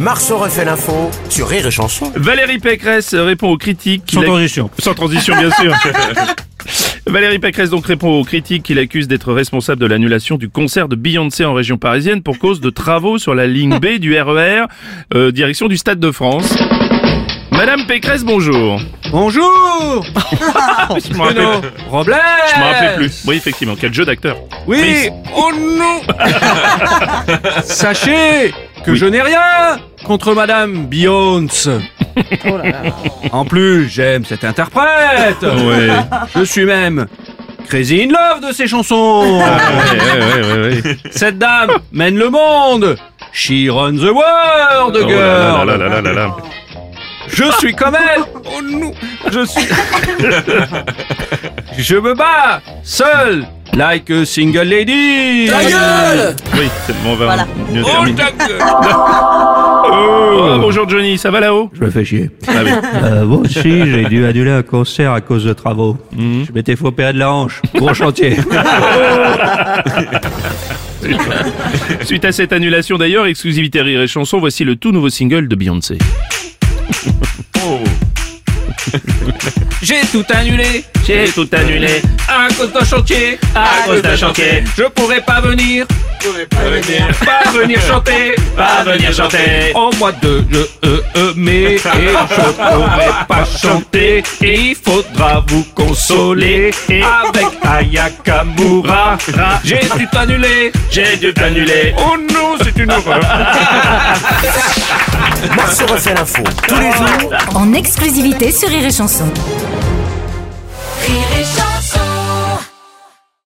Marceau refait l'info sur Rire et Chanson. Valérie Pécresse répond aux critiques. Sans transition. Sans transition, bien sûr. Valérie Pécresse donc répond aux critiques qu'il accuse d'être responsable de l'annulation du concert de Beyoncé en région parisienne pour cause de travaux sur la ligne B du RER, euh, direction du Stade de France. Madame Pécresse, bonjour. Bonjour Je m'en Robles je m'en rappelais plus. Oui, effectivement, quel jeu d'acteur. Oui Oh non Sachez que Oui. je n'ai rien contre Madame Beyoncé. En plus, j'aime cette interprète. Ouais. Je suis même crazy in love de ses chansons. Ouais, ouais, ouais, ouais, ouais. Cette dame mène le monde. She runs the world, Oh là girl. là là là là là. Je suis comme elle. Oh non, je suis. je me bats seul, like a single lady. Oui, c'est bon, on va mieux Oh terminer. ta gueule. Oh, bonjour Johnny, ça va là-haut? Je me fais chier. Ah oui. Euh, moi aussi, j'ai dû annuler un concert à cause de travaux. Je m'étais fait opérer de la hanche. Gros chantier. Suite à cette annulation d'ailleurs, exclusivité Rire et Chanson, voici le tout nouveau single de Beyoncé. J'ai tout annulé J'ai tout annulé à cause d'un chantier. à cause d'un chantier. Je pourrais pas venir. Pas venir chanter. Pas venir chanter. Au mois de je, euh, euh, mai et je pourrais pas chanter. Et il faudra vous consoler avec Ayakamura. J'ai tout annulé. J'ai dû annuler. Oh non, c'est une horreur. Marceau refait l'info tous les jours en exclusivité sur Rire et Chanson.